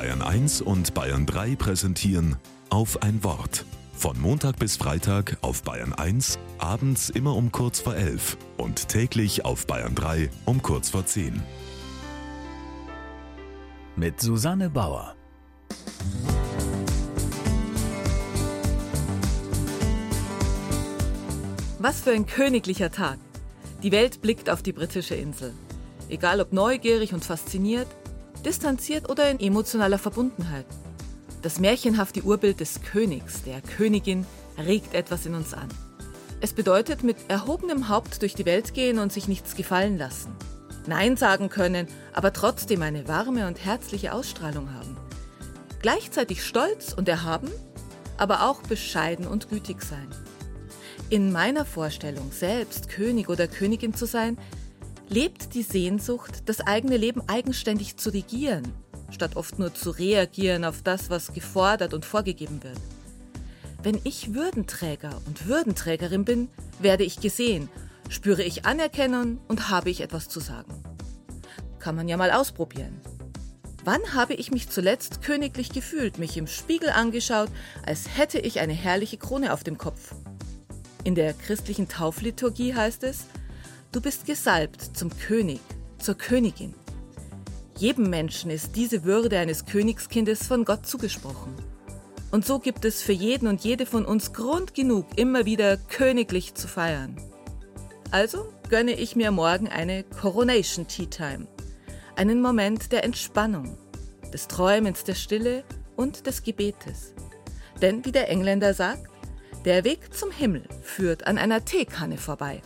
Bayern 1 und Bayern 3 präsentieren auf ein Wort. Von Montag bis Freitag auf Bayern 1, abends immer um kurz vor 11 und täglich auf Bayern 3 um kurz vor 10. Mit Susanne Bauer. Was für ein königlicher Tag. Die Welt blickt auf die britische Insel. Egal ob neugierig und fasziniert, distanziert oder in emotionaler Verbundenheit. Das märchenhafte Urbild des Königs, der Königin, regt etwas in uns an. Es bedeutet mit erhobenem Haupt durch die Welt gehen und sich nichts gefallen lassen. Nein sagen können, aber trotzdem eine warme und herzliche Ausstrahlung haben. Gleichzeitig stolz und erhaben, aber auch bescheiden und gütig sein. In meiner Vorstellung, selbst König oder Königin zu sein, lebt die Sehnsucht, das eigene Leben eigenständig zu regieren, statt oft nur zu reagieren auf das, was gefordert und vorgegeben wird. Wenn ich Würdenträger und Würdenträgerin bin, werde ich gesehen, spüre ich Anerkennung und habe ich etwas zu sagen. Kann man ja mal ausprobieren. Wann habe ich mich zuletzt königlich gefühlt, mich im Spiegel angeschaut, als hätte ich eine herrliche Krone auf dem Kopf? In der christlichen Taufliturgie heißt es, du bist gesalbt zum König, zur Königin. Jedem Menschen ist diese Würde eines Königskindes von Gott zugesprochen. Und so gibt es für jeden und jede von uns Grund genug, immer wieder königlich zu feiern. Also gönne ich mir morgen eine Coronation Tea Time. Einen Moment der Entspannung, des Träumens der Stille und des Gebetes. Denn wie der Engländer sagt, der Weg zum Himmel führt an einer Teekanne vorbei.